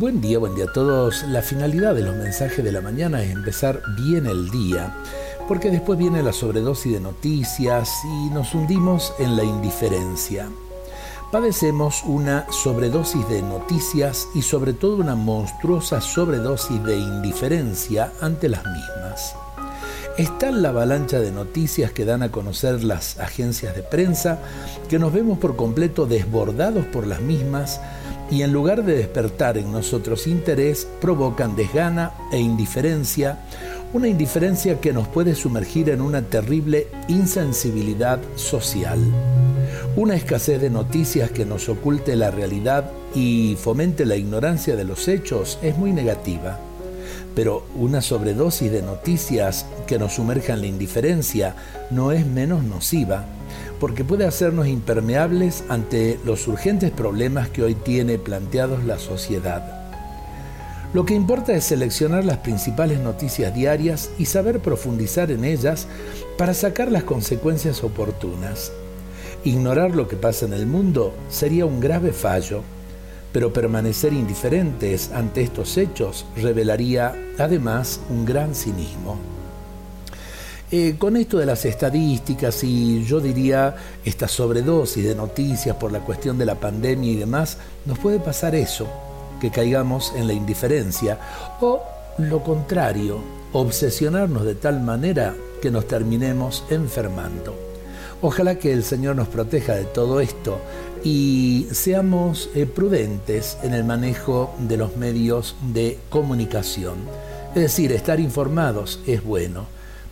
Buen día, buen día a todos. La finalidad de los mensajes de la mañana es empezar bien el día, porque después viene la sobredosis de noticias y nos hundimos en la indiferencia. Padecemos una sobredosis de noticias y sobre todo una monstruosa sobredosis de indiferencia ante las mismas. Está la avalancha de noticias que dan a conocer las agencias de prensa, que nos vemos por completo desbordados por las mismas y en lugar de despertar en nosotros interés, provocan desgana e indiferencia, una indiferencia que nos puede sumergir en una terrible insensibilidad social. Una escasez de noticias que nos oculte la realidad y fomente la ignorancia de los hechos es muy negativa pero una sobredosis de noticias que nos sumerja en la indiferencia no es menos nociva, porque puede hacernos impermeables ante los urgentes problemas que hoy tiene planteados la sociedad. Lo que importa es seleccionar las principales noticias diarias y saber profundizar en ellas para sacar las consecuencias oportunas. Ignorar lo que pasa en el mundo sería un grave fallo pero permanecer indiferentes ante estos hechos revelaría además un gran cinismo. Eh, con esto de las estadísticas y yo diría esta sobredosis de noticias por la cuestión de la pandemia y demás, nos puede pasar eso, que caigamos en la indiferencia o lo contrario, obsesionarnos de tal manera que nos terminemos enfermando. Ojalá que el Señor nos proteja de todo esto y seamos eh, prudentes en el manejo de los medios de comunicación. Es decir, estar informados es bueno,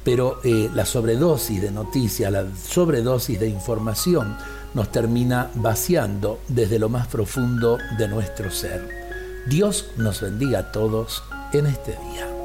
pero eh, la sobredosis de noticias, la sobredosis de información nos termina vaciando desde lo más profundo de nuestro ser. Dios nos bendiga a todos en este día.